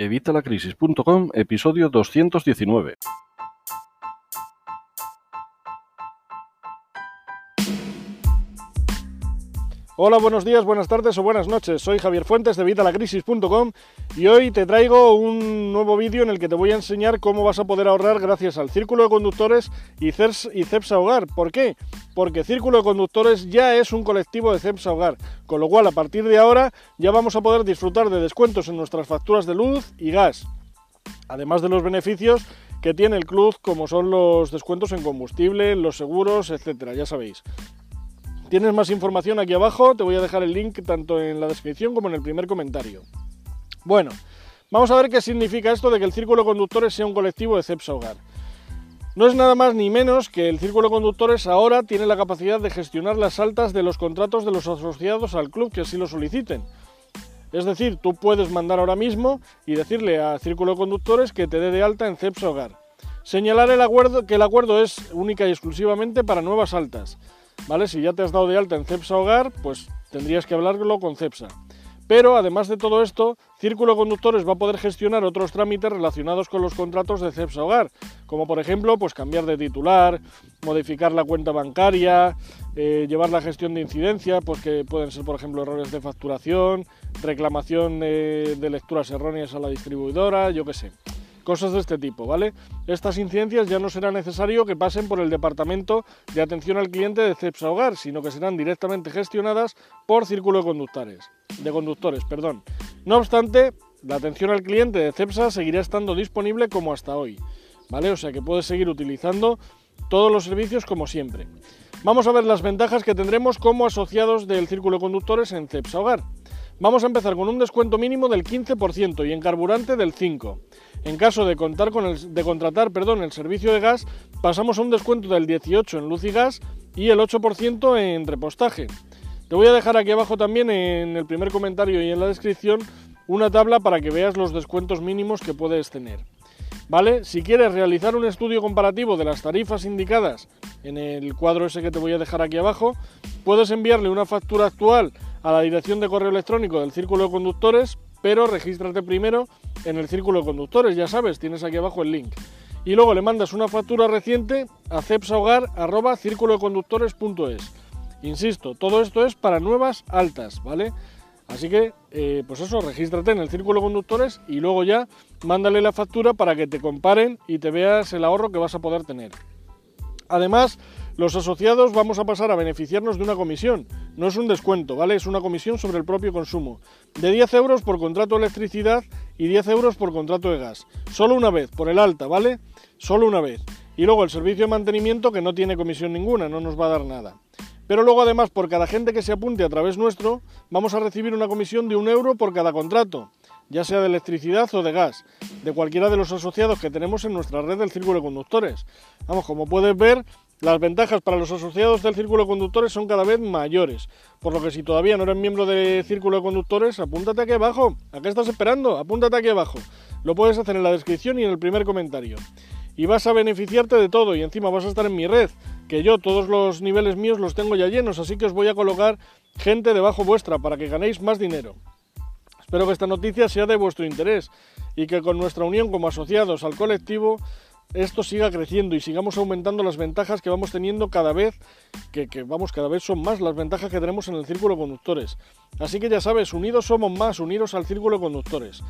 Evitalacrisis.com, episodio 219. Hola, buenos días, buenas tardes o buenas noches. Soy Javier Fuentes de Vitalacrisis.com y hoy te traigo un nuevo vídeo en el que te voy a enseñar cómo vas a poder ahorrar gracias al Círculo de Conductores y, CEPSA Hogar. ¿Por qué? Porque Círculo de Conductores ya es un colectivo de CEPSA Hogar, con lo cual a partir de ahora ya vamos a poder disfrutar de descuentos en nuestras facturas de luz y gas, además de los beneficios que tiene el club como son los descuentos en combustible, los seguros, etcétera, ya sabéis. Tienes más información aquí abajo, te voy a dejar el link tanto en la descripción como en el primer comentario. Bueno, vamos a ver qué significa esto de que el Círculo Conductores sea un colectivo de CEPSA Hogar. No es nada más ni menos que el Círculo Conductores ahora tiene la capacidad de gestionar las altas de los contratos de los asociados al club que así lo soliciten. Es decir, tú puedes mandar ahora mismo y decirle a Círculo Conductores que te dé de alta en CEPSA Hogar. Señalar el acuerdo, que el acuerdo es única y exclusivamente para nuevas altas. ¿Vale? Si ya te has dado de alta en CEPSA Hogar, pues tendrías que hablarlo con CEPSA. Pero además de todo esto, Círculo Conductores va a poder gestionar otros trámites relacionados con los contratos de CEPSA Hogar, como por ejemplo, pues cambiar de titular, modificar la cuenta bancaria, eh, llevar la gestión de incidencia, pues que pueden ser por ejemplo errores de facturación, reclamación eh, de lecturas erróneas a la distribuidora, yo qué sé cosas de este tipo, ¿vale? Estas incidencias ya no será necesario que pasen por el departamento de atención al cliente de CEPSA Hogar, sino que serán directamente gestionadas por Círculo de Conductores, de conductores, perdón. No obstante, la atención al cliente de CEPSA seguirá estando disponible como hasta hoy, ¿vale? O sea que puedes seguir utilizando todos los servicios como siempre. Vamos a ver las ventajas que tendremos como asociados del Círculo de Conductores en CEPSA Hogar. Vamos a empezar con un descuento mínimo del 15% y en carburante del 5%. En caso de, contar con de contratar perdón, el servicio de gas, pasamos a un descuento del 18% en luz y gas y el 8% en repostaje. Te voy a dejar aquí abajo también en el primer comentario y en la descripción una tabla para que veas los descuentos mínimos que puedes tener. ¿Vale? Si quieres realizar un estudio comparativo de las tarifas indicadas en el cuadro ese que te voy a dejar aquí abajo, puedes enviarle una factura actual a la dirección de correo electrónico del Círculo de Conductores, pero regístrate primero en el Círculo de Conductores, ya sabes, tienes aquí abajo el link. Y luego le mandas una factura reciente a cepsahogar.círculodeconductores.es. Insisto, todo esto es para nuevas altas, ¿vale? Así que, eh, pues eso, regístrate en el Círculo de Conductores y luego ya mándale la factura para que te comparen y te veas el ahorro que vas a poder tener. Además, los asociados vamos a pasar a beneficiarnos de una comisión. No es un descuento, ¿vale? Es una comisión sobre el propio consumo. De 10 euros por contrato de electricidad y 10 euros por contrato de gas. Solo una vez, por el alta, ¿vale? Solo una vez. Y luego el servicio de mantenimiento que no tiene comisión ninguna, no nos va a dar nada. Pero luego además por cada gente que se apunte a través nuestro vamos a recibir una comisión de un euro por cada contrato, ya sea de electricidad o de gas, de cualquiera de los asociados que tenemos en nuestra red del círculo de conductores. Vamos, como puedes ver, las ventajas para los asociados del Círculo de Conductores son cada vez mayores, por lo que si todavía no eres miembro del Círculo de Conductores, apúntate aquí abajo. ¿A qué estás esperando? Apúntate aquí abajo. Lo puedes hacer en la descripción y en el primer comentario. Y vas a beneficiarte de todo y encima vas a estar en mi red, que yo todos los niveles míos los tengo ya llenos, así que os voy a colocar gente debajo vuestra para que ganéis más dinero. Espero que esta noticia sea de vuestro interés y que con nuestra unión como asociados al colectivo esto siga creciendo y sigamos aumentando las ventajas que vamos teniendo cada vez, que, vamos, cada vez son más las ventajas que tenemos en el círculo conductores. Así que ya sabes, unidos somos más, uniros al círculo conductores.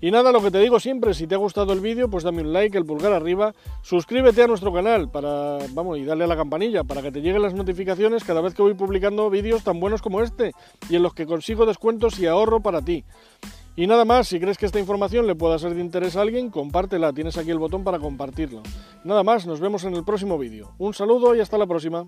Y nada, lo que te digo siempre, si te ha gustado el vídeo, pues dame un like, el pulgar arriba, suscríbete a nuestro canal para, vamos, y dale a la campanilla para que te lleguen las notificaciones cada vez que voy publicando vídeos tan buenos como este y en los que consigo descuentos y ahorro para ti. Y nada más, si crees que esta información le pueda ser de interés a alguien, compártela, tienes aquí el botón para compartirlo. Nada más, nos vemos en el próximo vídeo. Un saludo y hasta la próxima.